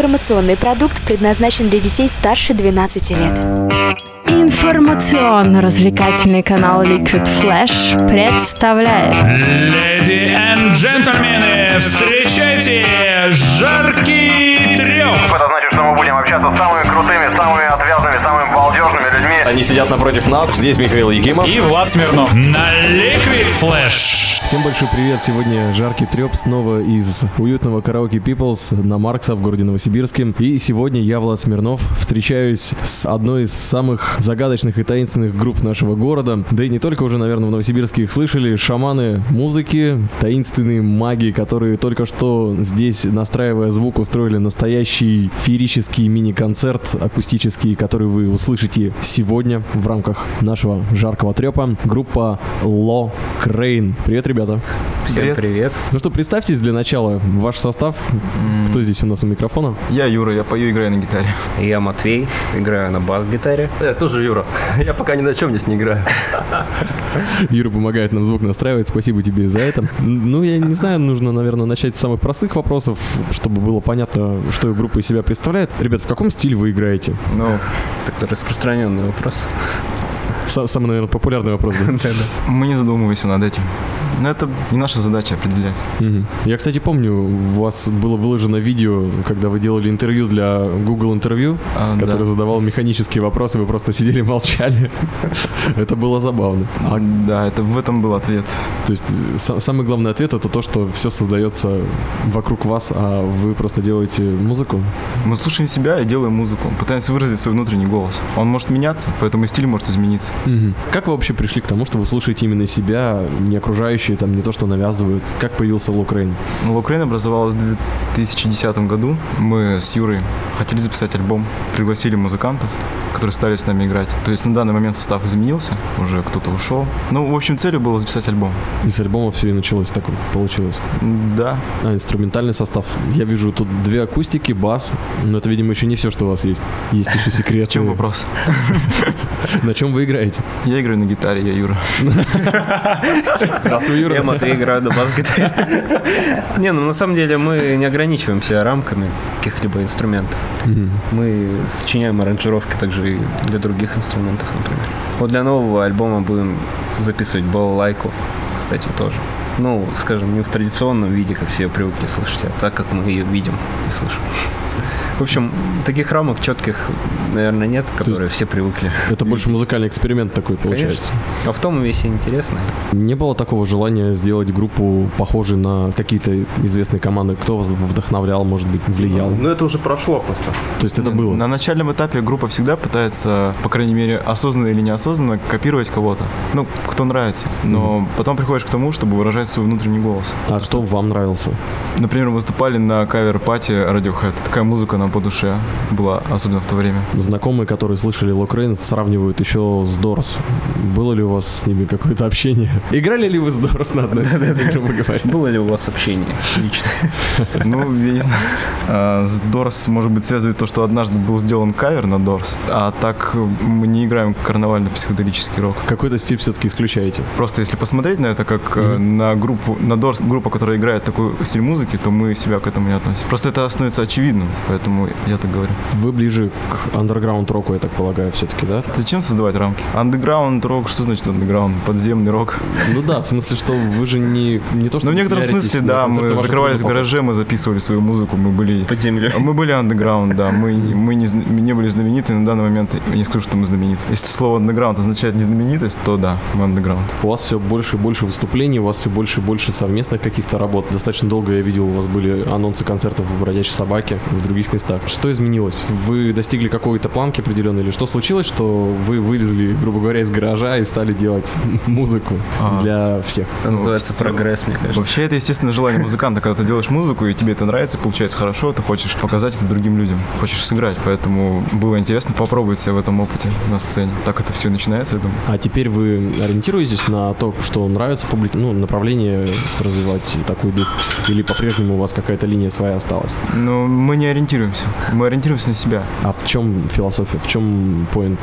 Информационный продукт предназначен для детей старше 12 лет. Информационно-развлекательный канал Liquid Flash представляет Леди и джентльмены, встречайте жаркий треп! Это значит, что мы будем общаться с самыми крутыми, самыми людьми. Они сидят напротив нас. Здесь Михаил Якимов. И Влад Смирнов на Liquid Flash. Всем большой привет! Сегодня жаркий треп снова из уютного караоке Peoples на Маркса в городе Новосибирске. И сегодня я, Влад Смирнов, встречаюсь с одной из самых загадочных и таинственных групп нашего города. Да и не только уже, наверное, в Новосибирске их слышали. Шаманы музыки, таинственные маги, которые только что здесь, настраивая звук, устроили настоящий феерический мини-концерт акустический, который вы услышите сегодня в рамках нашего жаркого трепа. Группа Ло Крейн. Привет, ребята! Всем привет. Ну что, представьтесь для начала ваш состав. Кто здесь у нас у микрофона? Я Юра, я пою и играю на гитаре. Я Матвей, играю на бас-гитаре. Я тоже Юра. Я пока ни на чем здесь не играю. Юра помогает нам звук настраивать, спасибо тебе за это. Ну, я не знаю, нужно, наверное, начать с самых простых вопросов, чтобы было понятно, что группа из себя представляет. Ребят, в каком стиле вы играете? Ну, такой распространенный вопрос. Са- Самый, наверное, популярный вопрос. Мы не задумываемся над этим. Но это не наша задача определять. Мгм. Я, кстати, помню, у вас было выложено видео, когда вы делали интервью для Google интервью, А, который да. задавал механические вопросы, вы просто сидели молчали. Это было забавно. А Да, это в этом был ответ. То есть э, са- самый главный ответ это то, что все создается вокруг вас, а вы просто делаете музыку. Мы слушаем себя и делаем музыку. Пытаемся выразить свой внутренний голос. Он может меняться, поэтому и стиль может измениться. Как вы вообще пришли к тому, что вы слушаете именно себя, не окружающие, там не то, что навязывают? Как появился Локрейн? Локрейн образовалась в 2010 году. Мы с Юрой хотели записать альбом. Пригласили музыкантов, которые стали с нами играть. То есть на данный момент состав изменился, уже кто-то ушел. Ну, в общем, целью было записать альбом. И с альбома все и началось, так получилось. Да, А, инструментальный состав. Я вижу тут две акустики, бас, но это, видимо, еще не все, что у вас есть. Есть еще секреты. в чем вопрос? На чем вы играете? Я играю на гитаре, я Юра. Я Матвей, играю на бас-гитаре. Не, ну на самом деле мы не ограничиваемся рамками каких-либо инструментов. Мы сочиняем аранжировки также и для других инструментов, например. Вот для нового альбома будем записывать балалайку, кстати, тоже. Ну, скажем, не в традиционном виде, как все привыкли слышать, а так, как мы ее видим и слышим. В общем, таких рамок четких, наверное, нет, которые все привыкли. Это больше музыкальный эксперимент такой получается. А в том и весь интересно. Не было такого желания сделать группу похожей на какие-то известные команды? Кто вас вдохновлял, может быть, влиял? Ну, это уже прошло просто. То есть это было? На начальном этапе группа всегда пытается, по крайней мере, осознанно или неосознанно, копировать кого-то. Ну, кто нравится. Но потом приходишь к тому, чтобы выражать свой внутренний голос. А что вам нравился? Например, выступали на cover party Radiohead. Такая музыка нам по душе была, особенно в то время. Знакомые, которые слышали Lo.Krain, сравнивают еще с Doors. Было ли у вас с ними какое-то общение? Играли ли вы с Дорс на одной сцене, грубо говоря? Было ли у вас общение лично? Ну, я не знаю. А, С Дорс, может быть, связывает то, что однажды был сделан кавер на Дорс, а так мы не играем карнавально-психоделический рок. Какой-то стиль все-таки исключаете. Просто если посмотреть на это как э, на группу, на Дорс, группа, которая играет такой стиль музыки, то мы себя к этому не относим. Просто это становится очевидным, поэтому я так говорю. Вы ближе к андерграунд-року, я так полагаю, все-таки, да? Зачем создавать рамки? Андеграунд рок, что значит андеграунд? Подземный рок. Ну да, в смысле, что вы же не, не то, что Ну, в некотором смысле, да, мы закрывались в гараже, мы записывали свою музыку, мы были... Под землей. Мы были андеграунд, да, мы, мы не, не были знамениты, на данный момент я не скажу, что мы знамениты. Если слово андеграунд означает незнаменитость, то да, мы андеграунд. У вас все больше и больше выступлений, у вас все больше и больше совместных каких-то работ. Достаточно долго я видел, у вас были анонсы концертов в «Бродячей собаке», в других местах. Что изменилось? Вы достигли какой-то планки определенной или что случилось, что вы вылезли, грубо говоря, из гаража и стали делать музыку А. для всех? Это называется всё- прогресс, мне кажется. Вообще, это естественное желание музыканта, когда ты делаешь музыку, и тебе это нравится, получается хорошо, ты хочешь показать это другим людям, хочешь сыграть, поэтому было интересно попробовать себя в этом опыте на сцене. Так это все начинается, я думаю. А теперь вы ориентируетесь на то, что нравится публике, ну, направление развивать такой дух? Или по-прежнему у вас какая-то линия своя осталась? Но мы не ориентируемся. Мы ориентируемся на себя. А в чем философия, в чем поинт?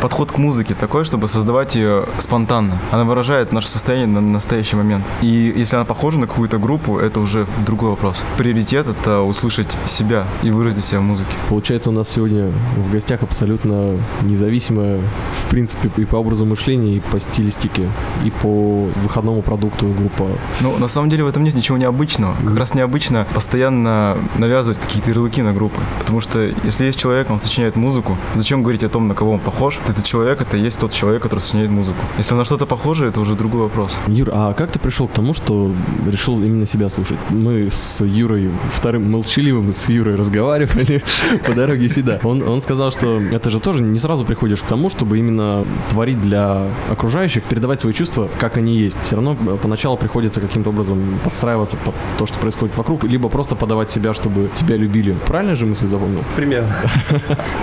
Подход к музыке такой, чтобы создавать ее спонтанно. Она выражает наше состояние на настоящий момент. И если она похожа на какую-то группу, это уже другой вопрос. Приоритет — это услышать себя и выразить себя в музыке. Получается, у нас сегодня в гостях абсолютно независимая, в принципе, и по образу мышления, и по стилистике, и по выходному продукту группа. Ну, на самом деле в этом нет ничего необычного. Как раз необычно постоянно навязывать какие-то ярлыки на группы. Потому что если есть человек, он сочиняет музыку, зачем говорить о том, на кого он похож? Этот человек — это есть тот человек, который сочиняет музыку. Если на что-то похоже, это уже другой вопрос. Юр, а как ты пришел к тому, что решил именно себя слушать? Мы с Юрой, вторым молчаливым с Юрой разговаривали по дороге сюда. Он, он сказал, что это же тоже не сразу приходишь к тому, чтобы именно творить для окружающих, передавать свои чувства, как они есть. Все равно э, поначалу приходится каким-то образом подстраиваться под то, что происходит вокруг, либо просто подавать себя, чтобы тебя любили. Правильно же мысль запомнил? Примерно.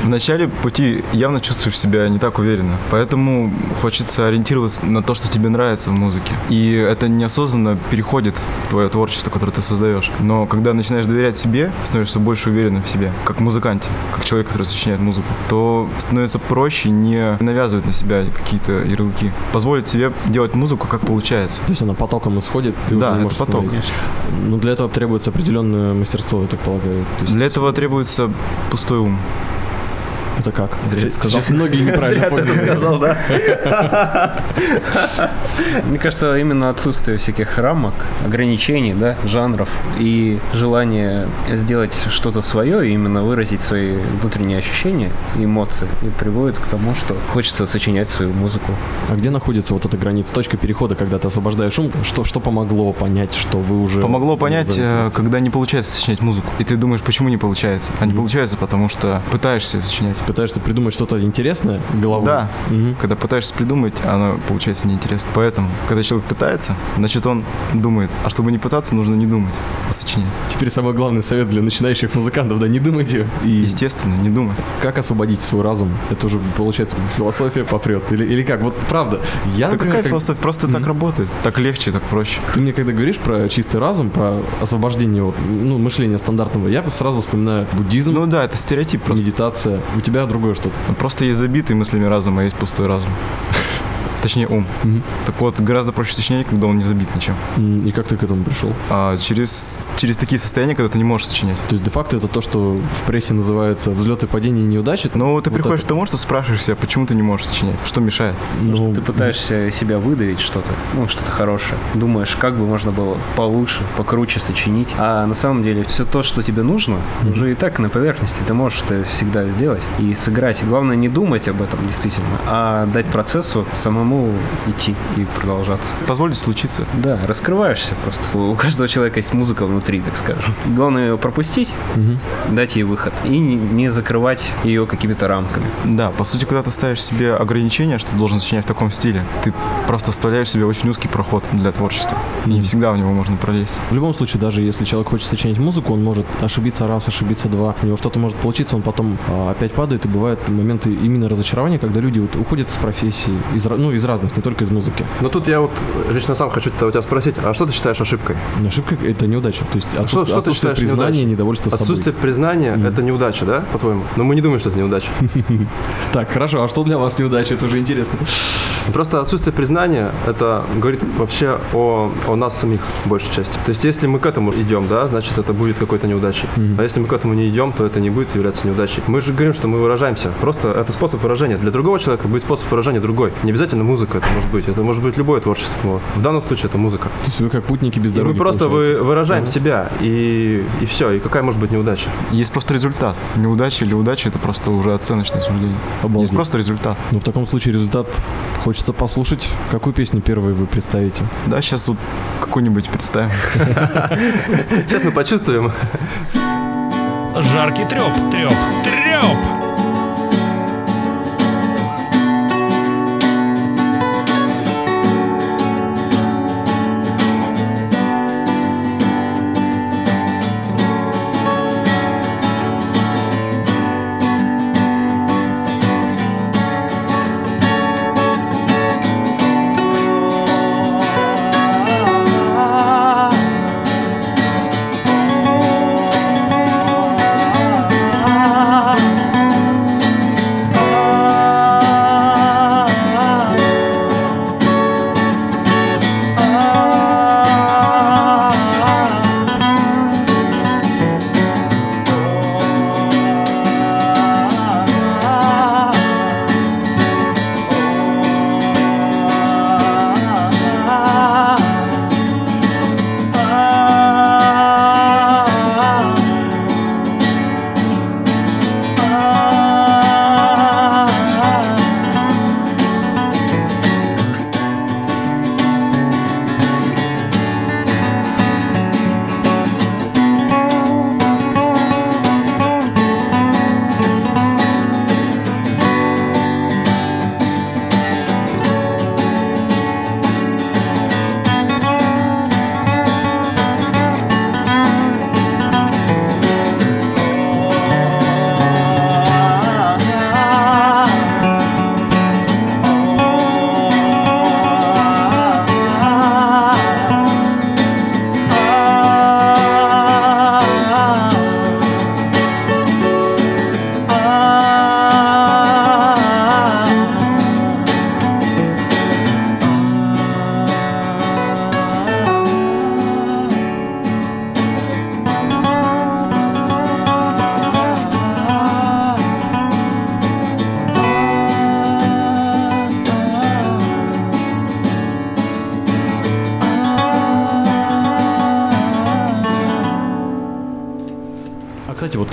В начале пути явно чувствуешь себя не так уверенно, поэтому хочется ориентироваться на то, что тебе нравится в музыке. И это неосознанно переходит в твое творчество, которое ты создаешь. Но когда начинаешь доверять себе, становишься больше уверенным в себе, как музыканте, как человек, который сочиняет музыку, то становится проще не навязывать на себя какие-то ярлыки. Позволить себе делать музыку, как получается. То есть она потоком исходит, ты Да, уже не это можешь поток. остановиться. Ну, для этого требуется определенное мастерство, я так полагаю. Есть Для этого требуется пустой ум. Это как? Зря Сейчас- сказал. Сейчас многие неправильно поняли. сказал, да? Мне кажется, именно отсутствие всяких рамок, ограничений, да, жанров и желание сделать что-то свое, и именно выразить свои внутренние ощущения и эмоции, и приводит к тому, что хочется сочинять свою музыку. А где находится вот эта граница, точка перехода, когда ты освобождаешь ум? Что, что помогло понять, что вы уже... Помогло понять, э, когда не получается сочинять музыку. И ты думаешь, почему не получается? А не получается, потому что пытаешься сочинять. Пытаешься придумать что-то интересное головой? Да. Мгм. Когда пытаешься придумать, оно получается неинтересно. Поэтому, когда человек пытается, значит он думает. А чтобы не пытаться, нужно не думать, а сочинять. Теперь самый главный совет для начинающих музыкантов, да, не думайте. И Естественно, не думать. как освободить свой разум? Это уже, получается, философия попрет. Или, или как? Вот правда, я, Да например, какая как- философия? Просто так работает. Так легче, так проще. Ты мне когда говоришь про чистый разум, про освобождение вот, ну, мышления стандартного, я сразу вспоминаю буддизм, Ну да, это стереотип просто. медитация. У тебя другое что-то. Просто есть забитый мыслями разум, а есть пустой разум. Точнее, ум. Мгм. Так вот, гораздо проще сочинять, когда он не забит ничем. И как ты к этому пришел? А через, через такие состояния, когда ты не можешь сочинять. То есть, де-факто, это то, что в прессе называется взлеты, падения и неудачи? Но ты Вот приходишь это. к тому, что спрашиваешь себя, почему ты не можешь сочинять? Что мешает? Ну, Ты пытаешься себя выдавить что-то, ну, что-то хорошее. Думаешь, как бы можно было получше, покруче сочинить. А на самом деле все то, что тебе нужно, уже и так на поверхности. Ты можешь это всегда сделать и сыграть. Главное не думать об этом действительно, а дать процессу самому идти и продолжаться. Позволить случиться. Да, раскрываешься просто. У каждого человека есть музыка внутри, так скажем. Главное ее пропустить, Мгм. дать ей выход и не- закрывать ее какими-то рамками. Да, по сути, когда ты ставишь себе ограничения, что ты должен сочинять в таком стиле, ты просто оставляешь себе очень узкий проход для творчества. И не всегда в него можно пролезть. В любом случае, даже если человек хочет сочинять музыку, он может ошибиться раз, ошибиться два. У него что-то может получиться, он потом а, опять падает, и бывают моменты именно разочарования, когда люди вот уходят из профессии, из, ну, из разных, не только из музыки. Но тут я вот лично сам хочу у тебя спросить, а что ты считаешь ошибкой? Ошибка — это неудача. То есть А что- отсутствие, что ты отсутствие признания, неудачей? недовольство собой. Отсутствие признания Мгм. это неудача, да, по-твоему? Но мы не думаем, что это неудача. Так, хорошо, а что для вас неудача? Это уже интересно. Просто отсутствие признания это говорит вообще о, о нас самих в большей части. То есть, если мы к этому идем, да, значит, это будет какой-то неудачей. Мгм. А если мы к этому не идем, то это не будет являться неудачей. Мы же говорим, что мы выражаемся. Просто это способ выражения. Для другого человека будет способ выражения другой. Не обязательно музыка это может быть. Это может быть любое творчество. Вот. В данном случае это музыка. То есть вы как путники без И дороги, мы просто вы, выражаем Мгм. себя, и, и все. И какая может быть неудача? Есть просто результат. Неудача или удача это просто уже оценочное суждение. Обалдеть. Есть просто результат. Ну, в таком случае результат хочется послушать. Какую песню первой вы представите? Да, сейчас вот какую-нибудь представим. Сейчас мы почувствуем. Жаркий треп, треп, треп.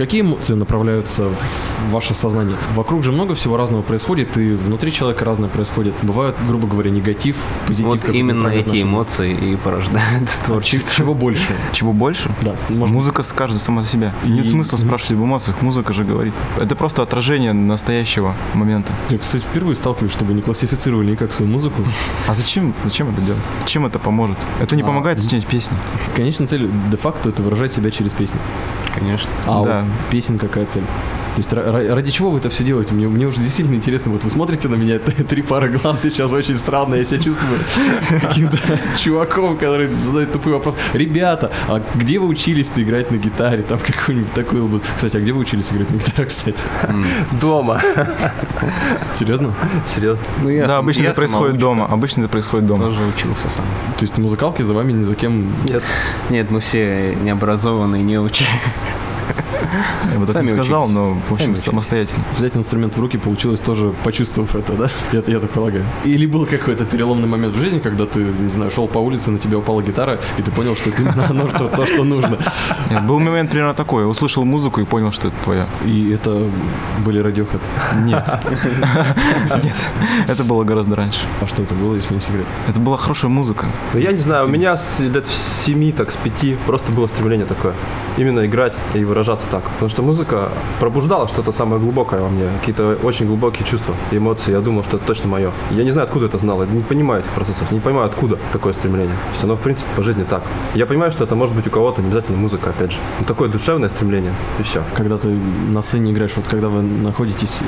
Какие эмоции направляются в ваше сознание? Вокруг же много всего разного происходит, и внутри человека разное происходит. Бывает, грубо говоря, негатив, позитив. Вот именно эти эмоции и порождают А творчество. Чего больше? Чего больше? Да, может Музыка скажет сама за себя. И- Нет смысла Мгм. спрашивать об эмоциях, музыка же говорит. Это просто отражение настоящего момента. Я, кстати, впервые сталкиваюсь, чтобы не классифицировали никак свою музыку. А зачем, зачем это делать? Чем это поможет? Это не А, помогает сочинять песни. Конечная цель де-факто это выражать себя через песни. Конечно. А Да. Песен какая цель? То есть ра- ра- ради чего вы это все делаете? Мне, мне уже действительно интересно. Вот вы смотрите на меня, три пары глаз сейчас очень странно. Я себя чувствую каким-то чуваком, который задает тупой вопрос. Ребята, а где вы учились играть на гитаре? Там какой-нибудь такой был. Кстати, а где вы учились играть на гитаре, кстати? Дома. Серьезно? Серьезно. Ну, я да, сам- обычно я это происходит дома. Обычно это происходит дома. Тоже учился сам. То есть музыкалки за вами ни за кем... Нет. Нет, мы все необразованные, не учи. Я бы так не сказал, но, в общем, самостоятельно. Взять инструмент в руки получилось тоже, почувствовав это, да? Я, я так полагаю. Или был какой-то переломный момент в жизни, когда ты, не знаю, шел по улице, на тебя упала гитара, и ты понял, что это именно оно, что, то, что нужно. Нет, был момент примерно такой. Я услышал музыку и понял, что это твоя. И это были Radiohead. Нет. Нет. Это было гораздо раньше. А что это было, если не секрет? Это была хорошая музыка. Ну, я не знаю, у меня с лет в семи, так с пяти просто было стремление такое. Именно играть и выражаться так. Потому что музыка пробуждала что-то самое глубокое во мне. Какие-то очень глубокие чувства эмоции. Я думал, что это точно мое. Я не знаю, откуда это знал. Я не понимаю этих процессов. Не понимаю, откуда такое стремление. То есть оно, в принципе, по жизни так. Я понимаю, что это может быть у кого-то, не обязательно музыка, опять же. Но такое душевное стремление. И все. Когда ты на сцене играешь, вот когда вы находитесь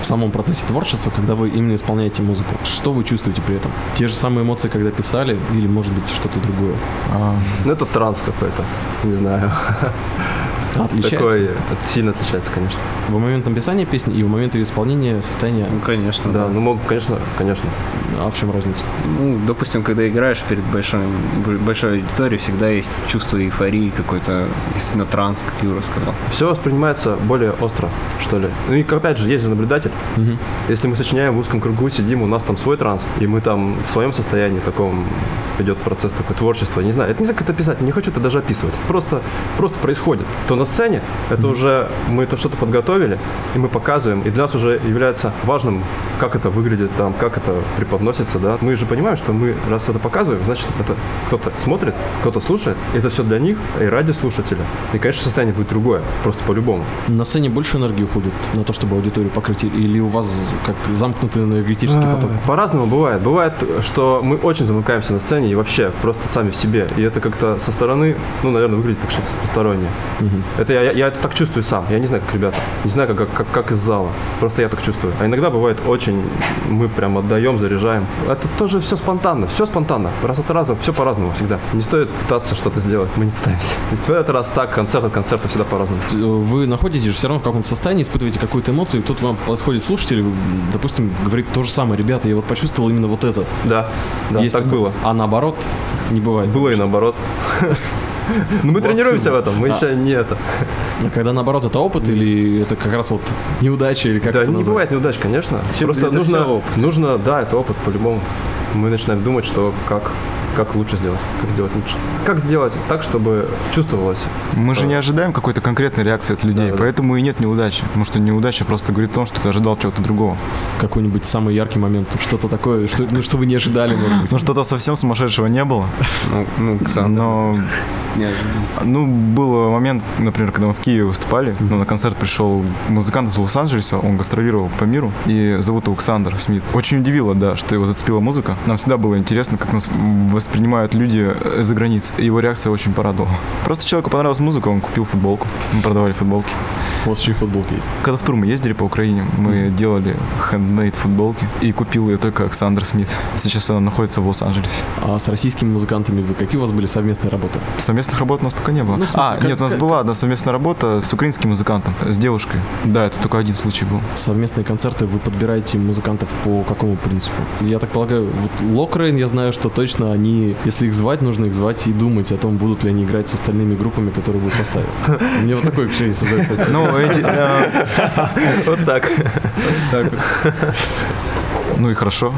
в самом процессе творчества, когда вы именно исполняете музыку, что вы чувствуете при этом? Те же самые эмоции, когда писали, или, может быть, что-то другое? А, Ну, это транс какой-то. Не знаю. Отличается? Такой это сильно отличается, конечно. В момент написания песни и в момент ее исполнения состояние... Ну, конечно, Да, ну, мог, конечно, конечно. А в чем разница? Ну, допустим, когда играешь перед большой, большой аудиторией, всегда есть чувство эйфории, какой-то действительно транс, как Юра сказал. Все воспринимается более остро, что ли. Ну и опять же, есть же наблюдатель. Мгм. Если мы сочиняем в узком кругу, сидим, у нас там свой транс, и мы там в своем состоянии таком идет процесс такой творчества. Не знаю, это не знаю, как это писать, не хочу это даже описывать. Это просто, просто происходит. То на сцене, это уже мы то что-то подготовили, и мы показываем, и для нас уже является важным, как это выглядит там, как это преподносится, да. Мы же понимаем, что мы, раз это показываем, значит, это кто-то смотрит, кто-то слушает, и это все для них, и ради слушателя. И, конечно, состояние будет другое, просто по-любому. На сцене больше энергии уходит на то, чтобы аудиторию покрыть? Или у вас как замкнутый энергетический А, поток? По-разному бывает. Бывает, что мы очень замыкаемся на сцене и вообще просто сами в себе. И это как-то со стороны, ну, наверное, выглядит как что-то постороннее. Мгм. Это я, я, я это так чувствую сам. Я не знаю, как ребята. Не знаю, как, как, как из зала. Просто я так чувствую. А иногда бывает очень, мы прям отдаем, заряжаем. Это тоже все спонтанно. Все спонтанно. Раз от раза, все по-разному всегда. Не стоит пытаться что-то сделать. Мы не пытаемся. То есть в этот раз так, концерт от концерта всегда по-разному. Вы находитесь же все равно в каком-то состоянии, испытываете какую-то эмоцию, и тут вам подходит слушатель, допустим, говорит то же самое. Ребята, я вот почувствовал именно вот это. Да, да, Есть так такое. было. А наоборот, не бывает. Было и наоборот. Но мы тренируемся в этом, мы А. еще не это. А когда наоборот это опыт или это как раз вот неудача или как да, не бывает неудач, конечно. Просто нужно, опыт. нужно, да, это опыт по-любому. Мы начинаем думать, что как, как лучше сделать, как сделать лучше. Как сделать так, чтобы чувствовалось. Мы же не ожидаем какой-то конкретной реакции от людей, Да, да. поэтому и нет неудачи. Потому что неудача просто говорит о том, что ты ожидал чего-то другого. Какой-нибудь самый яркий момент, что-то такое, что, ну, что вы не ожидали, может быть. Ну, что-то совсем сумасшедшего не было. Ну, ну Ксандр, Но, неожиданно. ну, был момент, например, когда мы в Киеве выступали, ну, на концерт пришел музыкант из Лос-Анджелеса, он гастролировал по миру, и зовут его Александр Смит. Очень удивило, да, что его зацепила музыка. Нам всегда было интересно, как нас воспринимают люди из-за границ. И его реакция очень порадовала. Просто человеку понравилась музыка, он купил футболку. Мы продавали футболки. У вас еще и футболки есть. Когда в тур мы ездили по Украине, мы делали хендмейд футболки, и купил ее только Александр Смит. Сейчас она находится в Лос-Анджелесе. А с российскими музыкантами вы какие у вас были совместные работы? Совместных работ у нас пока не было. Ну, смысле, а, как- нет, у нас как- была одна совместная работа с украинским музыкантом, с девушкой. Да, это только один случай был. Совместные концерты вы подбираете музыкантов по какому принципу? Я так полагаю, вот Локрейн, я знаю, что точно они, если их звать, нужно их звать и думать о том, будут ли они играть с остальными группами, которые будут в составе. У меня вот такое впечатление создается. Ну, эти, э, Вот так. Ну и хорошо.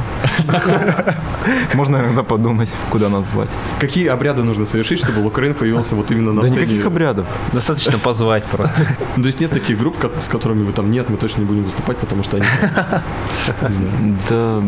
Можно иногда подумать, куда нас звать. Какие обряды нужно совершить, чтобы Лукрейн появился вот именно на Да сцене? никаких обрядов. Достаточно позвать просто. Ну, То есть нет таких групп, с которыми вы там нет, мы точно не будем выступать, потому что они... Да,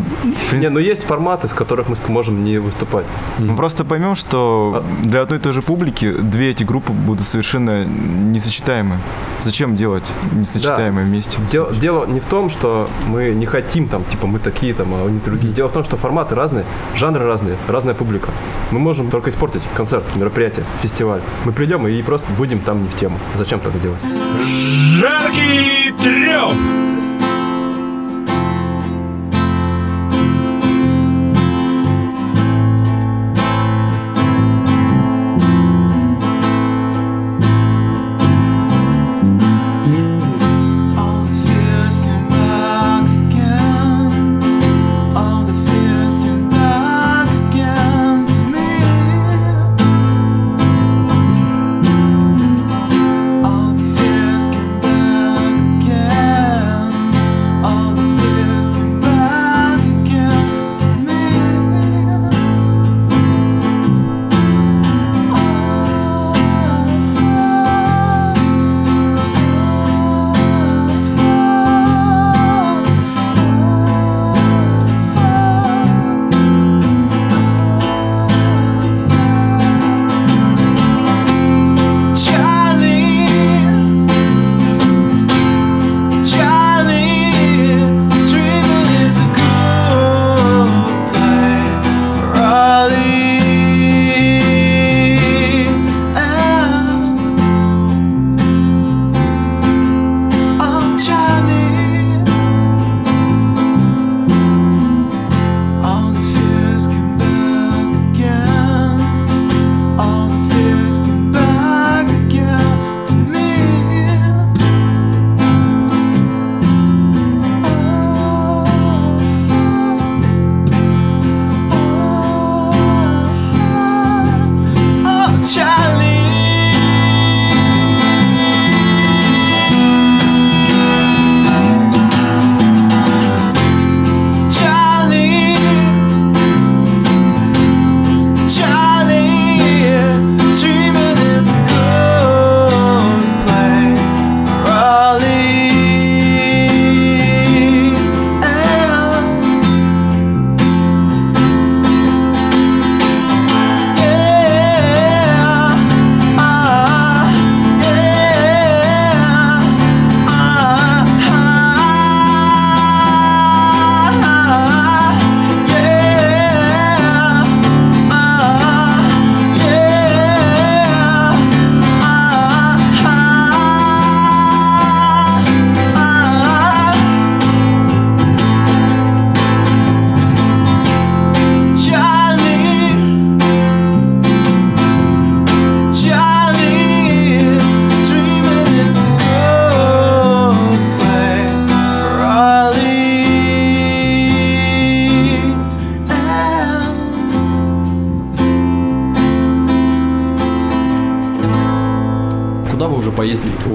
Не, ну есть форматы, с которых мы можем не выступать. мы просто поймем, что для одной и той же публики две эти группы будут совершенно несочетаемы. Зачем делать несочетаемые вместе? Дело, дело не в том, что мы не хотим там, типа, мы такие там, а они другие. Дело в том, что форматы разные, жанры разные, разная публика. Мы можем только испортить концерт, мероприятие, фестиваль. Мы придем и просто будем там не в тему. Зачем так делать? Жаркий треп!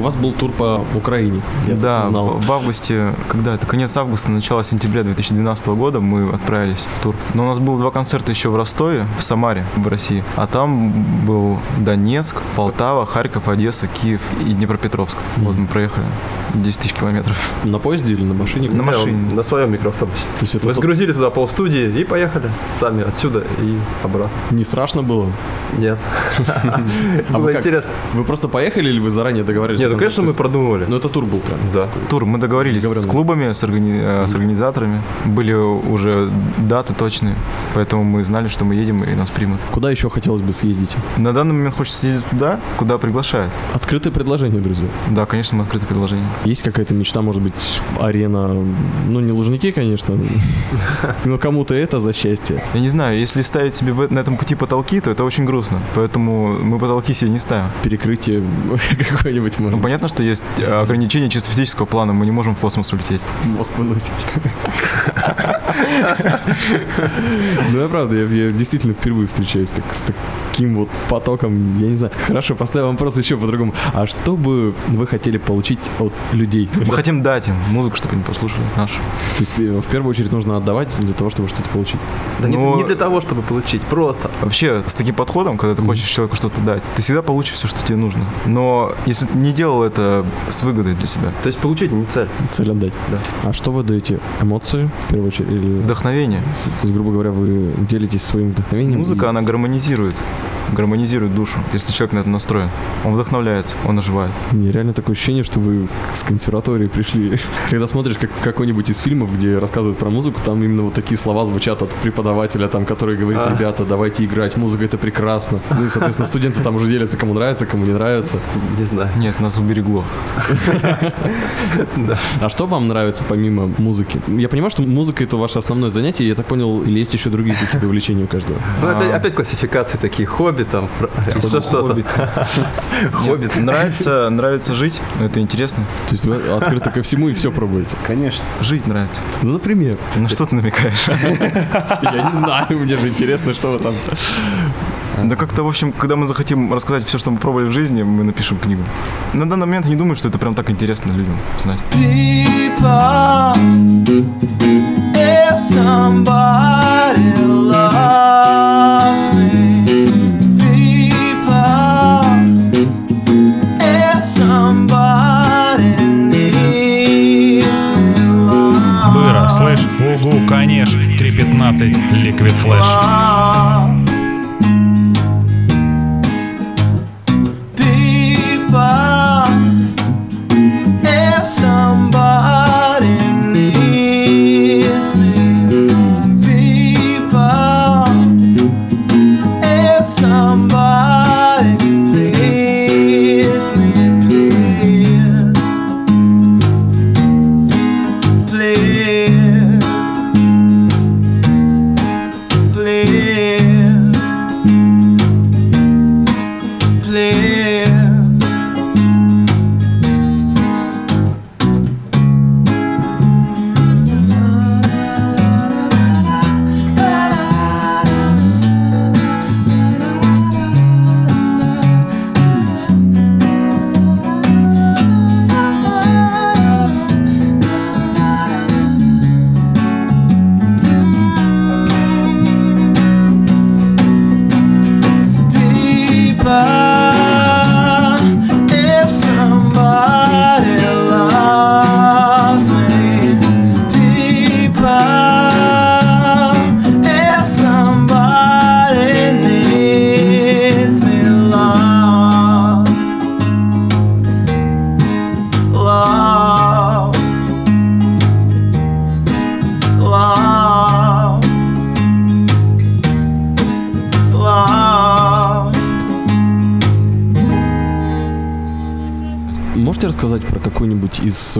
У вас был тур по Украине. Я да, так узнал. в, в августе, когда это, конец августа, начало сентября 2012 года мы отправились в тур. Но у нас было два концерта еще в Ростове, в Самаре, в России. А там был Донецк, Полтава, Харьков, Одесса, Киев и Днепропетровск. Вот мы проехали 10 тысяч километров. На поезде или на машине? На машине. Не, На своем микроавтобусе. То есть это Мы тот- сгрузили туда полстудии и поехали сами отсюда и обратно. Не страшно было? Нет. А Было вы как? интересно. Вы просто поехали или вы заранее договорились? Нет, ну, конечно, мы продумывали. Ну, это тур был прям. Да. Тур. Мы договорились с клубами, с, органи- э, с организаторами. Были уже даты точные, поэтому мы знали, что мы едем и нас примут. Куда еще хотелось бы съездить? На данный момент хочется съездить туда, куда приглашают. Открытое предложение, друзья. Да, конечно, мы открыты предложение. Есть какая-то мечта, может быть, арена, ну, не Лужники, конечно, но кому-то это за счастье. Я не знаю, если ставить себе в- на этом пути потолки, то это очень грустно. Поэтому мы потолки себе не ставим. Перекрытие какое-нибудь, может Ну, понятно, что есть э, ограничения чисто физического плана, мы не можем в космос улететь. мозг выносить. Ну, я правда, я, действительно впервые встречаюсь с таким вот потоком, я не знаю. Хорошо, поставим вопрос еще по-другому. А что бы вы хотели получить от людей. Мы хотим дать им музыку, чтобы они послушали нашу. То есть э, в первую очередь нужно отдавать для того, чтобы что-то получить. Да не- Но- не для того, чтобы получить, просто. Вообще, с таким подходом, когда ты хочешь человеку что-то дать, ты всегда получишь все, что тебе нужно. Но если ты не делал это с выгодой для себя, То есть получить не цель. Цель отдать. Да. А что вы даете? Эмоции, в первую очередь? Или... вдохновение. То есть, грубо говоря, вы делитесь своим вдохновением? Музыка, и- она гармонизирует гармонизирует душу, если человек на это настроен. Он вдохновляется, он оживает. У меня реально такое ощущение, что вы с консерватории пришли. Когда смотришь как, какой-нибудь из фильмов, где рассказывают про музыку, там именно вот такие слова звучат от преподавателя, там, который говорит, А. ребята, давайте играть, музыка это прекрасно. Ну и, соответственно, студенты там уже делятся, кому нравится, кому не нравится. Не знаю. Нет, нас уберегло. А что вам нравится помимо музыки? Я понимаю, что музыка это ваше основное занятие, я так понял, или есть еще другие какие-то увлечения у каждого? Ну, опять, А. опять классификации такие, хобби там, про- еще что-то. Хоббит. Хоббит. Нравится, нравится жить, это интересно. То есть вы открыто ко всему и все пробуете? Конечно. Жить нравится. Ну, например. На что ты намекаешь? Я не знаю, мне же интересно, что вы там... Да как-то, в общем, когда мы захотим рассказать все, что мы пробовали в жизни, мы напишем книгу. На данный момент я не думаю, что это прям так интересно людям знать. people. If somebody loves me, угу, конечно, 3.15, Liquid Flash.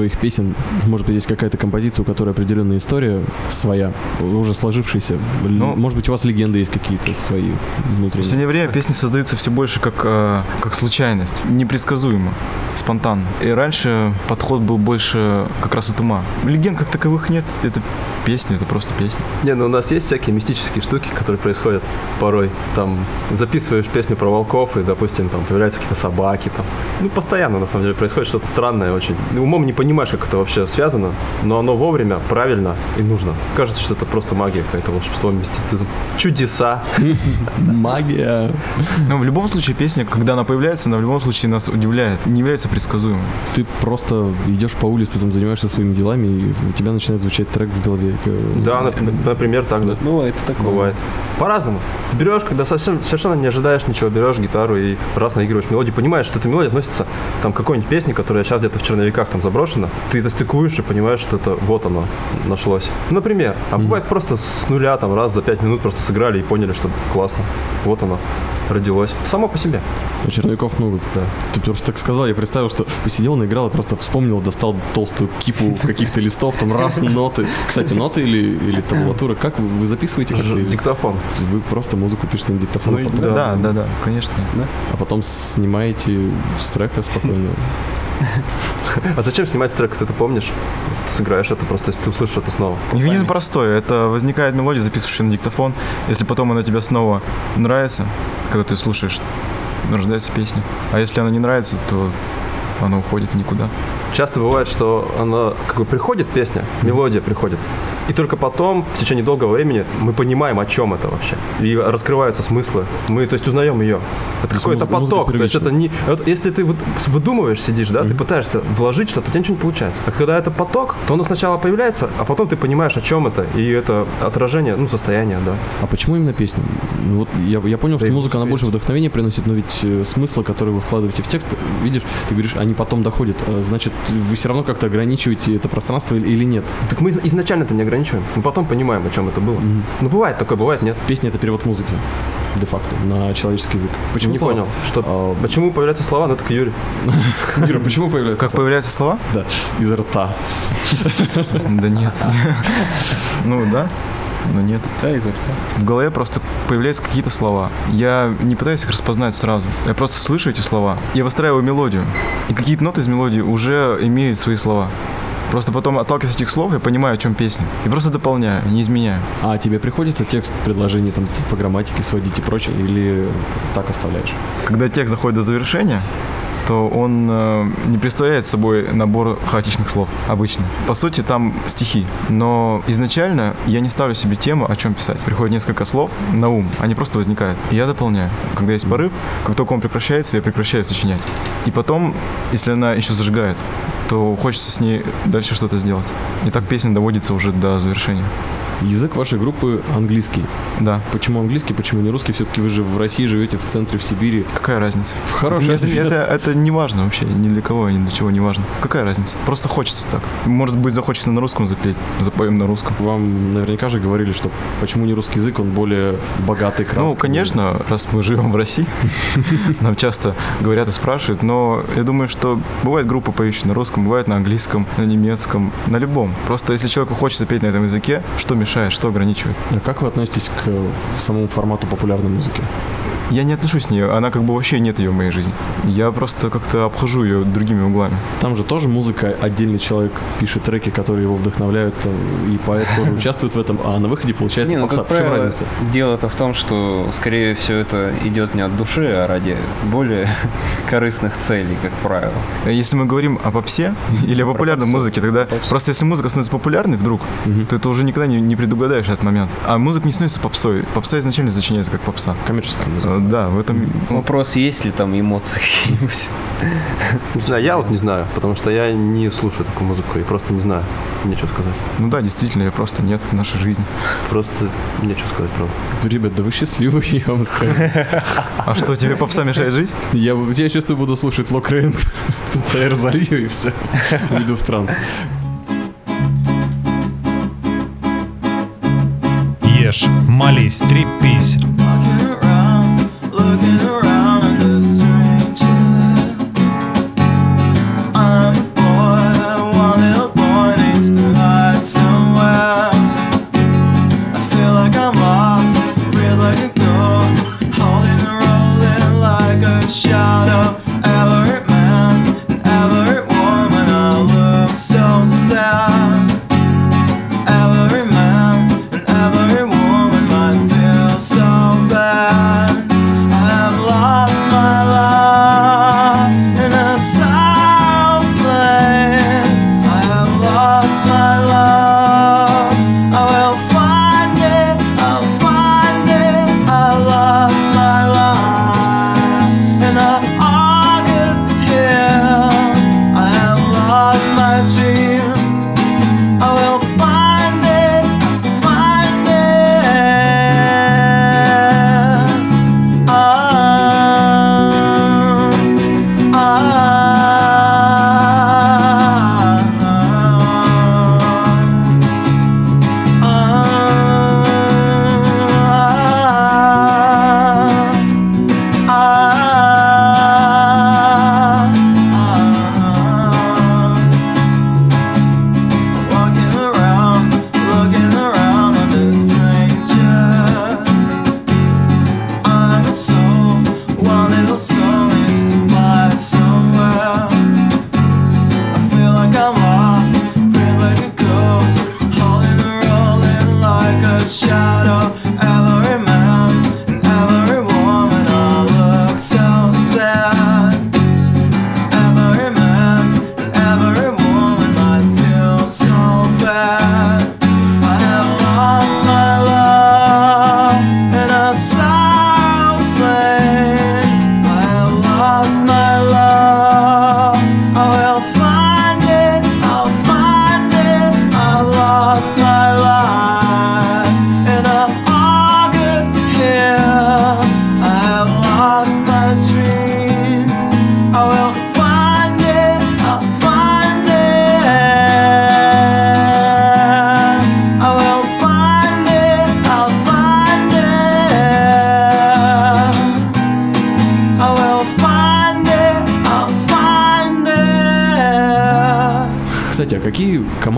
Своих песен? Может быть, есть какая-то композиция, у которой определенная история своя, уже сложившаяся? Л- Ну, Может быть, у вас легенды есть какие-то свои В внутренние? последнее время песни создаются все больше как, э, как случайность, непредсказуемо, спонтанно. И раньше подход был больше как раз от ума. Легенд как таковых нет, это песни, это просто песни. Не, ну у нас есть всякие мистические штуки, которые происходят порой. Там записываешь песню про волков, и, допустим, там появляются какие-то собаки. Там. Ну, постоянно, на самом деле, происходит что-то странное очень. Умом не понимаешь, как это вообще связано, но оно вовремя, правильно и нужно. Кажется, что это просто магия какая-то, волшебство, мистицизм. Чудеса. Магия. Но в любом случае песня, когда она появляется, она в любом случае нас удивляет, не является предсказуемой. Ты просто идешь по улице, там занимаешься своими делами, и у тебя начинает звучать трек в голове. Да, нап- например, так, да. Бывает и такое. Бывает. По-разному. Ты берешь, когда совсем, совершенно не ожидаешь ничего, берешь гитару и раз наигрываешь мелодию, понимаешь, что эта мелодия относится там, к какой-нибудь песне, которая сейчас где-то в черновиках там заброшена, ты это стыкуешь и понимаешь, что это вот оно нашлось. Например. А бывает просто с нуля, там, раз за пять минут просто сыграли и поняли, что классно. Вот оно родилось. Само по себе. А черновиков много. Да. Ты просто так сказал, я представил, что посидел, наиграл, и просто вспомнил, достал толстую кипу каких-то листов, там раз ноты. Кстати, ноты или, или табулатура, как вы, вы записываете? Ж- Диктофон. Вы просто музыку пишете на диктофон, Ну а и потом- Да. Да, да, да, конечно. а потом снимаете с трека спокойно. А зачем снимать с трека, ты это помнишь? Ты сыграешь это просто, если ты услышишь это снова. Механизм простой. Это возникает мелодия, записывающая на диктофон. Если потом она тебе снова нравится, когда ты слушаешь, рождается песня. А если она не нравится, то она уходит никуда. Часто бывает, что она как бы приходит песня, мелодия приходит, и только потом, в течение долгого времени, мы понимаем, о чем это вообще. И раскрываются смыслы. Мы, то есть, узнаем ее. Это какой-то поток. То есть, это не... вот если ты вот выдумываешь, сидишь, да, ты пытаешься вложить что-то, у тебя ничего не получается. А когда это поток, то оно сначала появляется, а потом ты понимаешь, о чем это. И это отражение, ну, состояния, да. А почему именно песни? Ну Вот я, я понял, что Да и музыка, она музыка больше вдохновения приносит, но ведь э, смыслы, которые вы вкладываете в текст, видишь, ты говоришь, они потом доходят. А, Значит, вы все равно как-то ограничиваете это пространство или, нет? Так мы из- изначально это не ограничиваем. Мы потом понимаем, о чем это было. Ну, бывает такое, бывает нет. Песня — это перевод музыки, де-факто, на человеческий язык. Почему не слова? понял, что... А, Почему появляются слова? Ну, так Юрий. Юра, почему появляется Как появляются слова? Да, из рта. Да нет. Ну да, но нет. Да, изо рта. В голове просто появляются какие-то слова. Я не пытаюсь их распознать сразу. Я просто слышу эти слова. Я выстраиваю мелодию. И какие-то ноты из мелодии уже имеют свои слова. Просто потом, отталкиваясь от этих слов, я понимаю, о чем песня. И просто дополняю, не изменяю. А тебе приходится текст предложений там по грамматике сводить и прочее, или так оставляешь? Когда текст доходит до завершения, то он э, не представляет собой набор хаотичных слов обычно. По сути, там стихи. Но изначально я не ставлю себе тему, о чем писать. Приходит несколько слов на ум, они просто возникают. И я дополняю. Когда есть порыв, как только он прекращается, я прекращаю сочинять. И потом, если она еще зажигает, то хочется с ней дальше что-то сделать. И так песня доводится уже до завершения. Язык вашей группы английский. Да. Почему английский, почему не русский? Все-таки вы же в России живете, в центре, в Сибири. Какая разница? Хороший это, это, это не важно вообще, ни для кого, ни для чего не важно. Какая разница? Просто хочется так. Может быть, захочется на русском запеть, запоем на русском. Вам наверняка же говорили, что почему не русский язык, он более богатый, красками. Ну, конечно, раз мы живем в России, нам часто говорят и спрашивают, но я думаю, что бывает группа поющие на русском, бывает на английском, на немецком, на любом. Просто если человеку хочется петь на этом языке, что мешает, что ограничивает? А как вы относитесь к самому формату популярной музыки? Я не отношусь к ней, она как бы вообще нет ее в моей жизни. Я просто как-то обхожу ее другими углами. Там же тоже музыка, отдельный человек пишет треки, которые его вдохновляют, и поэт тоже участвует в этом, а на выходе получается Не, ну, попса. В чем разница? Дело-то в том, что, скорее всего, это идет не от души, а ради более корыстных целей, как правило. Если мы говорим о попсе или о популярной попсу. музыке, тогда Попсу. просто если музыка становится популярной вдруг, то это уже никогда не, не предугадаешь этот момент. А музыка не становится попсой. Попса изначально зачиняется как попса. Коммерческая музыка. Да, в этом... Вопрос, есть ли там эмоции какие-нибудь? Не знаю, я вот не знаю, потому что я не слушаю такую музыку и просто не знаю. Нечего сказать. Ну да, действительно, ее просто нет в нашей жизни. Просто нечего сказать, правда. Ребят, да вы счастливы, я вам скажу. А что, тебе попса мешает жить? Я, я чувствую, буду слушать Лок Рейн, Тайр залью и все. Уйду в транс. Ешь, молись, трепись.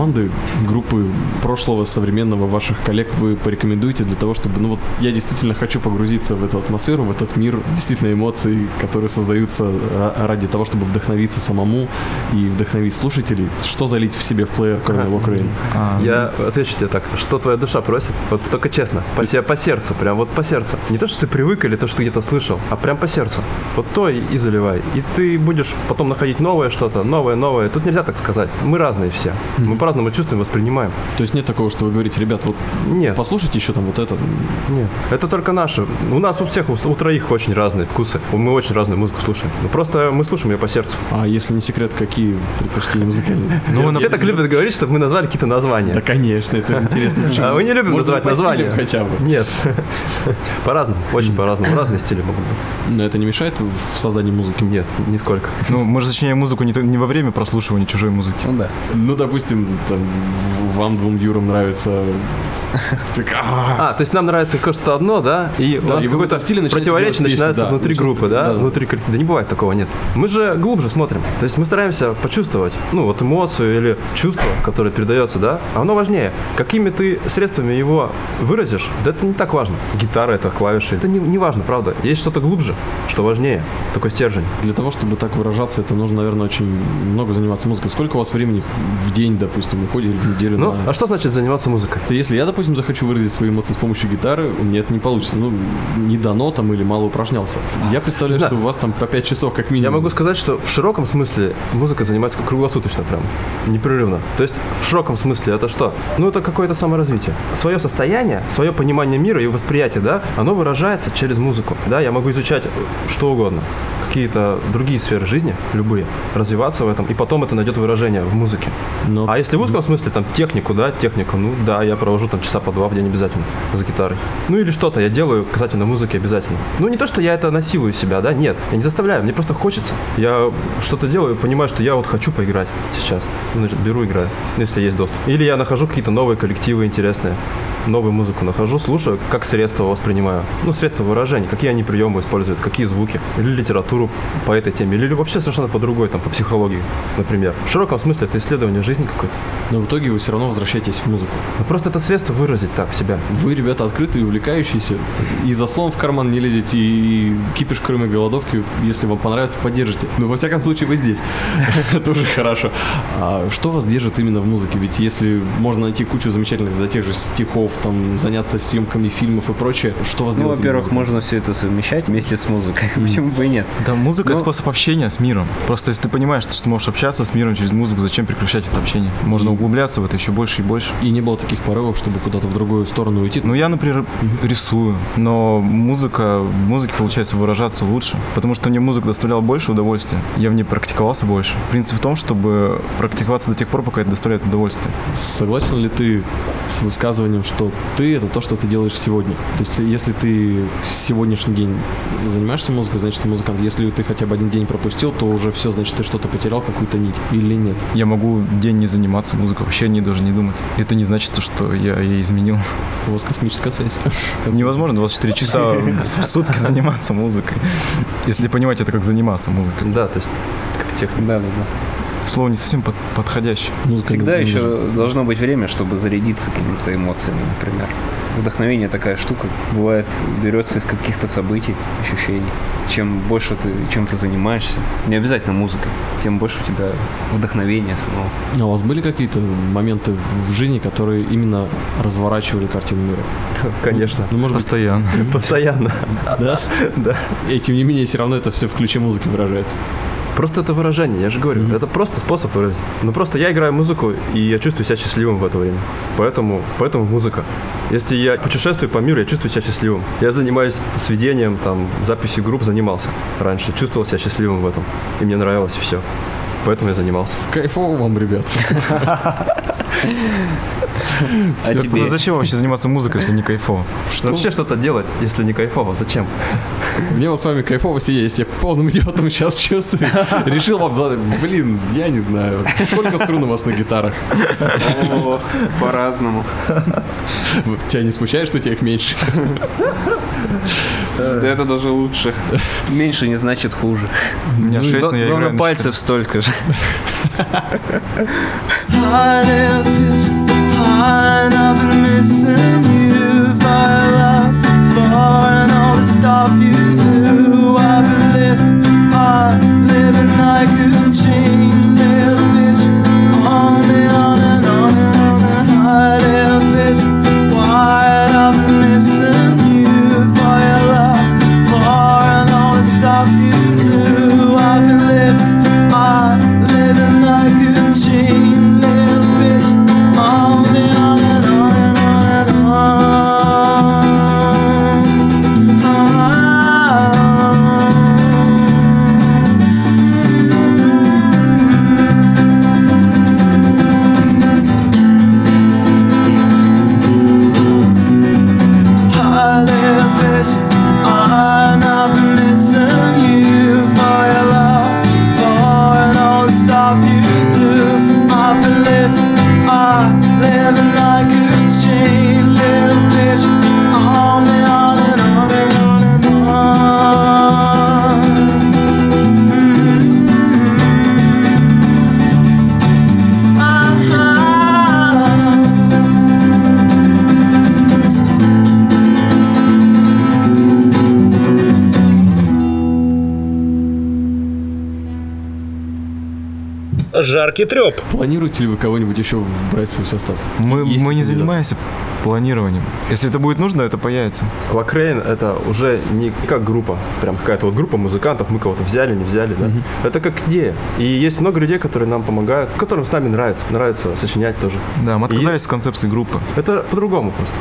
Команды, группы прошлого, современного ваших коллег вы порекомендуете для того, чтобы, ну вот, я действительно хочу погрузиться в эту атмосферу, в этот мир действительно эмоций, которые создаются ра- ради того, чтобы вдохновиться самому и вдохновить слушателей? Что залить в себе в плеер, кроме Локрейн? Я отвечу тебе так, что твоя душа просит, вот только честно, по, себе, по сердцу, прям вот по сердцу. Не то, что ты привык или то, что где-то слышал, а прям по сердцу. Вот то и, и заливай. И ты будешь потом находить новое что-то, новое, новое. Тут нельзя так сказать. Мы разные все. Мы по-разному чувствуем, воспринимаем. То есть нет такого, что вы говорите, ребят, вот Нет. послушайте еще там вот это. Нет, это только наши. У нас у всех, у, у троих очень разные вкусы. Мы очень разную музыку слушаем. Ну, просто мы слушаем ее по сердцу. А если не секрет, какие предпочтения музыкальные? Ну, все так любят говорить, чтобы мы назвали какие-то названия. Да, конечно, это интересно. А мы не любим называть названия. хотя бы. Нет. По-разному, очень по-разному. Разные стили могут быть. Но это не мешает в создании музыки? Нет, нисколько. Ну, мы же сочиняем музыку не, во время прослушивания чужой музыки. Ну да. Ну, допустим, там, вам двум Юрам нравится... Так, а, А, то есть нам нравится что-то одно, да, и у нас какое-то противоречие начинается да. внутри группы, да, внутри. Да не бывает такого, нет. Мы же глубже смотрим. То есть мы стараемся почувствовать, ну, вот эмоцию или чувство, которое передается, да, а оно важнее. Какими ты средствами его выразишь, да это не так важно. Гитара это, клавиши, это не, не важно, правда. Есть что-то глубже, что важнее, такой стержень. Для того, чтобы так выражаться, это нужно, наверное, очень много заниматься музыкой. Сколько у вас времени в день, допустим, уходит в неделю Ну, на... а что значит заниматься музыкой? То Если я, допустим, захочу выразить свои эмоции с помощью гитары, у меня это не получится. Ну, не дано там или мало упражнялся. Я представляю, что у вас там по 5 часов как минимум. Я могу сказать, что в широком смысле музыка занимается круглосуточно прям, непрерывно. То есть в широком смысле это что? Ну, это какое-то саморазвитие. Свое состояние, свое понимание мира и восприятие, да, оно выражается через музыку. Да, я могу изучать что угодно, какие-то другие сферы жизни, любые, развиваться в этом, и потом это найдет выражение в музыке. Но- А если в узком смысле, там, технику, да, технику, ну, да, я провожу там часа по два в день обязательно за гитарой. Ну, или что-то я делаю касательно музыки обязательно. Ну, не то, что я это насилую себя, да, нет, я не заставляю, мне просто хочется. Я что-то делаю, понимаю, что я вот хочу поиграть сейчас. Значит, беру, играю, ну, если есть доступ. Или я нахожу какие-то новые коллективы интересные, новую музыку нахожу, слушаю, как средство воспринимаю. Ну, средства выражения, какие они приемы используют, какие звуки. Или литературу по этой теме, или вообще совершенно по другой, там, по психологии, например. В широком смысле это исследование жизни какой-то. Но в итоге вы все равно возвращаетесь в музыку. Ну, просто это средство выразить так себя. Вы, ребята, открытые, увлекающиеся, и за словом в карман не лезете, и кипиш, кроме голодовки, если вам понравится, поддержите. Ну, во всяком случае, вы здесь. Это уже хорошо. А что вас держит именно в музыке? Ведь если можно найти кучу замечательных, до тех же стихов, там, заняться съемками фильмов и прочее, что вас Ну, делает во-первых, именно музыкой? можно все это совмещать вместе с музыкой. Почему бы и нет? Да, музыка Ну- способ общения с миром. Просто если ты понимаешь, что ты можешь общаться с миром через музыку, зачем прекращать это общение? Можно углубляться в это еще больше и больше. И не было таких порывов, чтобы куда-то в другую сторону уйти? Ну, я, например, рисую, но музыка, в музыке получается выражаться лучше, потому что мне музыка доставляла больше удовольствия. Я в ней практиковался больше. Принцип в том, чтобы практиковаться до тех пор, пока это доставляет удовольствие. Согласен ли ты с высказыванием, что ты это то, что ты делаешь сегодня? То есть, если ты сегодняшний день занимаешься музыкой, значит, ты музыкант. Если ты хотя бы один день пропустил, то уже все, значит, ты что-то потерял, какую-то нить. Или нет? Я могу день не заниматься музыкой, вообще о ней даже не думать. Это не значит, то, что я ей изменил. У вас космическая связь. Невозможно 24 часа в сутки заниматься музыкой. Если понимать это как заниматься музыкой. Да, то есть как техника. Да, да, да. Слово не совсем под- подходящее. Музыка Всегда не- не нужна. еще должно быть время, чтобы зарядиться какими-то эмоциями, например. Вдохновение такая штука. Бывает, берется из каких-то событий, ощущений. Чем больше ты чем то занимаешься, не обязательно музыкой, тем больше у тебя вдохновения самого. А у вас были какие-то моменты в жизни, которые именно разворачивали картину мира? Конечно. Ну, может быть, Постоянно. Постоянно. да? Да. И тем не менее, все равно это все в ключе музыки выражается. Просто это выражение, я же говорю. Это просто способ выразить. Ну просто я играю музыку, и я чувствую себя счастливым в это время. Поэтому, поэтому музыка. Если я путешествую по миру, я чувствую себя счастливым. Я занимаюсь сведением, там, записью групп занимался раньше. Чувствовал себя счастливым в этом. И мне нравилось все. Поэтому я занимался. Кайфово вам, ребят. А Ну, тебе? зачем вообще заниматься музыкой, если не кайфово? Вообще что-то делать, если не кайфово, зачем? Мне вот с вами кайфово сидеть, я полным идиотом сейчас чувствую. Решил вам задать, блин, я не знаю, сколько струн у вас на гитарах? О, По-разному. Тебя не смущает, что у тебя их меньше? Да это даже лучше. Меньше не значит хуже. У меня Ну, шесть, гла- но я играю пальцев столько же. I've been missing you for love, for and all the stuff you do. I've been living, I living like a chain, on and on and on and on. I've been missing you for your love, for and all the stuff you do. I've been living, living like a chain, Жаркий треп. Планируете ли вы кого-нибудь еще брать в свой состав? Мы, Есть мы не занимаемся планированием. Если это будет нужно, это появится. Lo.Krain это уже не как группа, прям какая-то вот группа музыкантов, мы кого-то взяли, не взяли, да. Это как идея. И есть много людей, которые нам помогают, которым с нами нравится, нравится сочинять тоже. Да, мы И отказались от концепции группы. Это по-другому просто.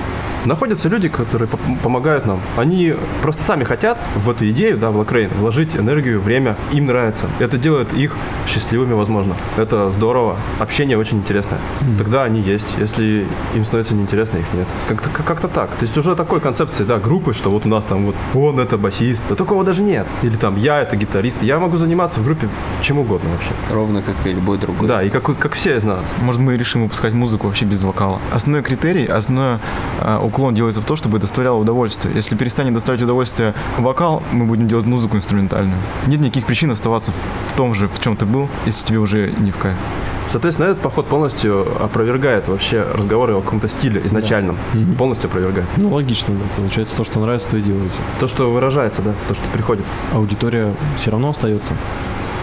Находятся люди, которые по- помогают нам. Они просто сами хотят в эту идею, да, в Lo.Krain, вложить энергию, время. Им нравится. Это делает их счастливыми, возможно. Это здорово. Общение очень интересное. Тогда они есть. Если им становится неинтересно, их нет. Как-то, как- как-то так. То есть уже такой концепции, да, группы, что вот у нас там вот он это басист. Да такого даже нет. Или там я это гитарист. Я могу заниматься в группе чем угодно вообще. Ровно как и любой другой. Да, и как, как все из нас. Может, мы решим выпускать музыку вообще без вокала. Основной критерий, основной а, уклон делается в то, чтобы доставляло удовольствие. Если перестанет доставлять удовольствие вокал, мы будем делать музыку инструментальную. Нет никаких причин оставаться в, в том же, в чем ты был, если тебе уже не в кайф. Соответственно, этот поход полностью опровергает вообще разговоры о каком-то стиле изначальном. Полностью опровергает. Ну, логично, да. Получается, то, что нравится, то и делаете. То, что выражается, да, то, что приходит. Аудитория все равно остается?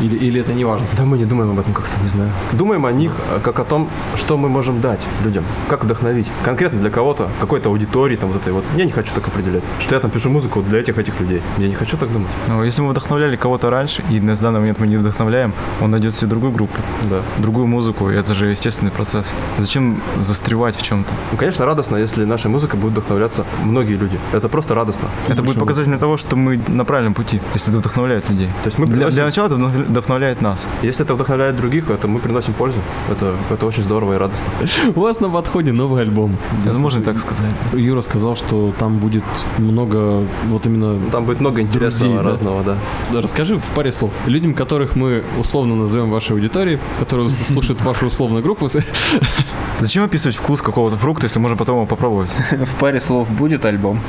Или, или это не важно? Да мы не думаем об этом как-то, не знаю. Думаем о них э, как о том, что мы можем дать людям, как вдохновить. Конкретно для кого-то, какой-то аудитории, там вот этой вот. Я не хочу так определять, что я там пишу музыку для этих этих людей. Я не хочу так думать. Но если мы вдохновляли кого-то раньше, и на данный момент мы не вдохновляем, он найдет себе другую группу, Да. другую музыку, и это же естественный процесс. Зачем застревать в чем-то? Ну, конечно, радостно, если нашей музыкой будут вдохновляться многие люди. Это просто радостно. Это будет показателем того, что мы на правильном пути, если это вдохновляет людей. То есть мы для, приносим- для начала это вдохновляет нас. Если это вдохновляет других, это мы приносим пользу. Это, это очень здорово и радостно. У вас на подходе новый альбом. Это можно и так сказать. Юра сказал, что там будет много вот именно... Там будет много интересного Друзей, да. разного, да. Да, Расскажи в паре слов. Людям, которых мы условно назовем вашей аудиторией, которые слушают вашу условную группу, Зачем описывать вкус какого-то фрукта, если можно потом его попробовать? В паре слов будет альбом.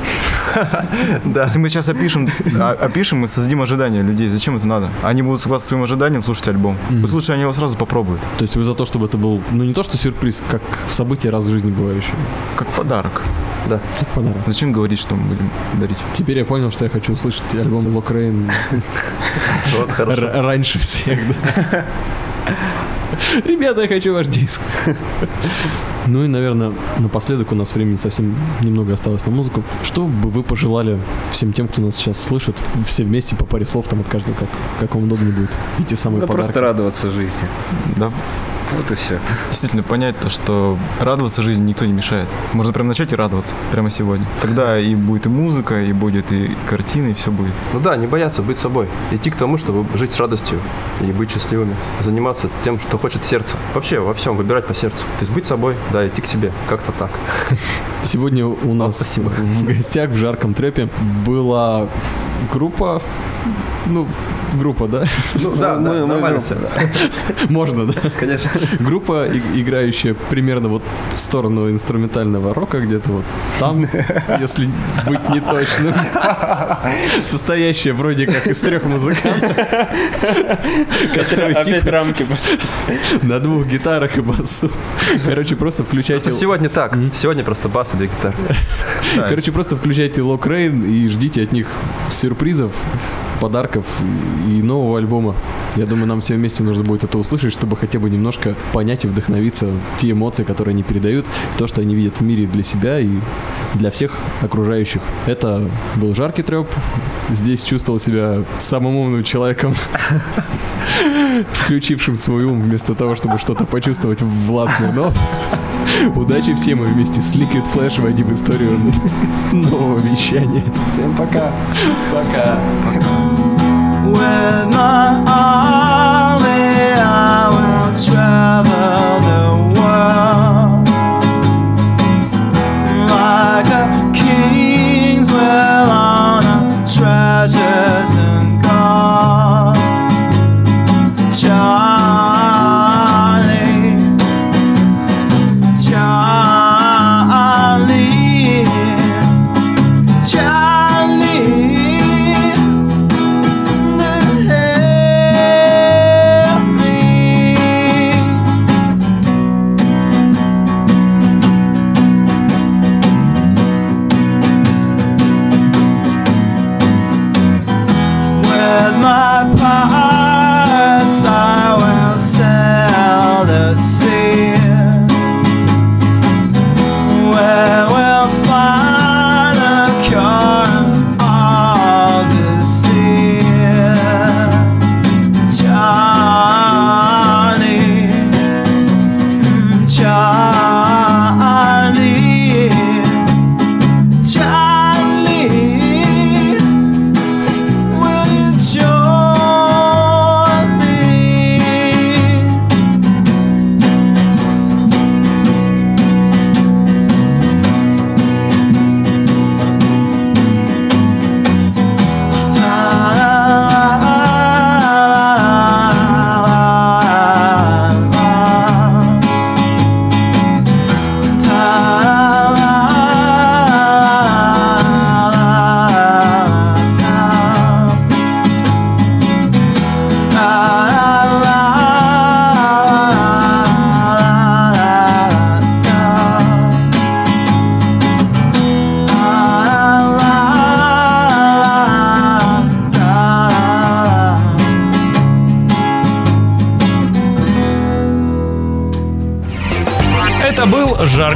Если мы сейчас опишем, а- опишем, мы создадим ожидания людей. Зачем это надо? Они будут согласно своим ожиданиям слушать альбом. Пусть лучше они его сразу попробуют. То есть вы за то, чтобы это был, ну не то, что сюрприз, как событие раз в жизни бывающее. Как подарок. Да. Как подарок. Зачем говорить, что мы будем дарить? Теперь я понял, что я хочу услышать альбом Локрейн Вот хорошо. раньше всех, да. Ребята, я хочу ваш диск. Ну и, наверное, напоследок у нас времени совсем немного осталось на музыку. Что бы вы пожелали всем тем, кто нас сейчас слышит, все вместе по паре слов там от каждого, как, как вам удобно будет, и те самые Да подарки. просто радоваться жизни. Да. Вот и все. Действительно понять то, что радоваться жизни никто не мешает. Можно прямо начать и радоваться. Прямо сегодня. Тогда и будет и музыка, и будет и картина, и все будет. Ну да, не бояться быть собой. Идти к тому, чтобы жить с радостью и быть счастливыми. Заниматься тем, что хочет сердце. Вообще во всем выбирать по сердцу. То есть быть собой, да, идти к себе. Как-то так. Сегодня у нас спасибо. в гостях в жарком трепе была группа, ну, группа, да? Ну да, Мы- да, мы нормально группа, всё. Можно, да? Конечно. Группа, играющая примерно вот в сторону инструментального рока где-то вот там, если быть неточным. Состоящая вроде как из трех музыкантов, которые Опять типа рамки. на двух гитарах и басу. Короче, просто включайте... Просто сегодня так. Сегодня просто бас и две гитары. Короче, просто включайте Лок Рейн и ждите от них сюрпризов, подарков и нового альбома. Я думаю, нам всем вместе нужно будет это услышать, чтобы хотя бы немножко понять и вдохновиться те эмоции, которые они передают, то, что они видят в мире для себя и для всех окружающих. Это был жаркий треп. Здесь чувствовал себя самым умным человеком, включившим свой ум вместо того, чтобы что-то почувствовать Влад Смирнов. Удачи всем и вместе с Liquid Flash войди в историю нового вещания. Всем пока. Пока. With my army, I will travel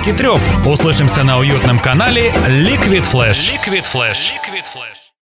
жаркий треп. Услышимся на уютном канале. Liquid Flash. Liquid Flash.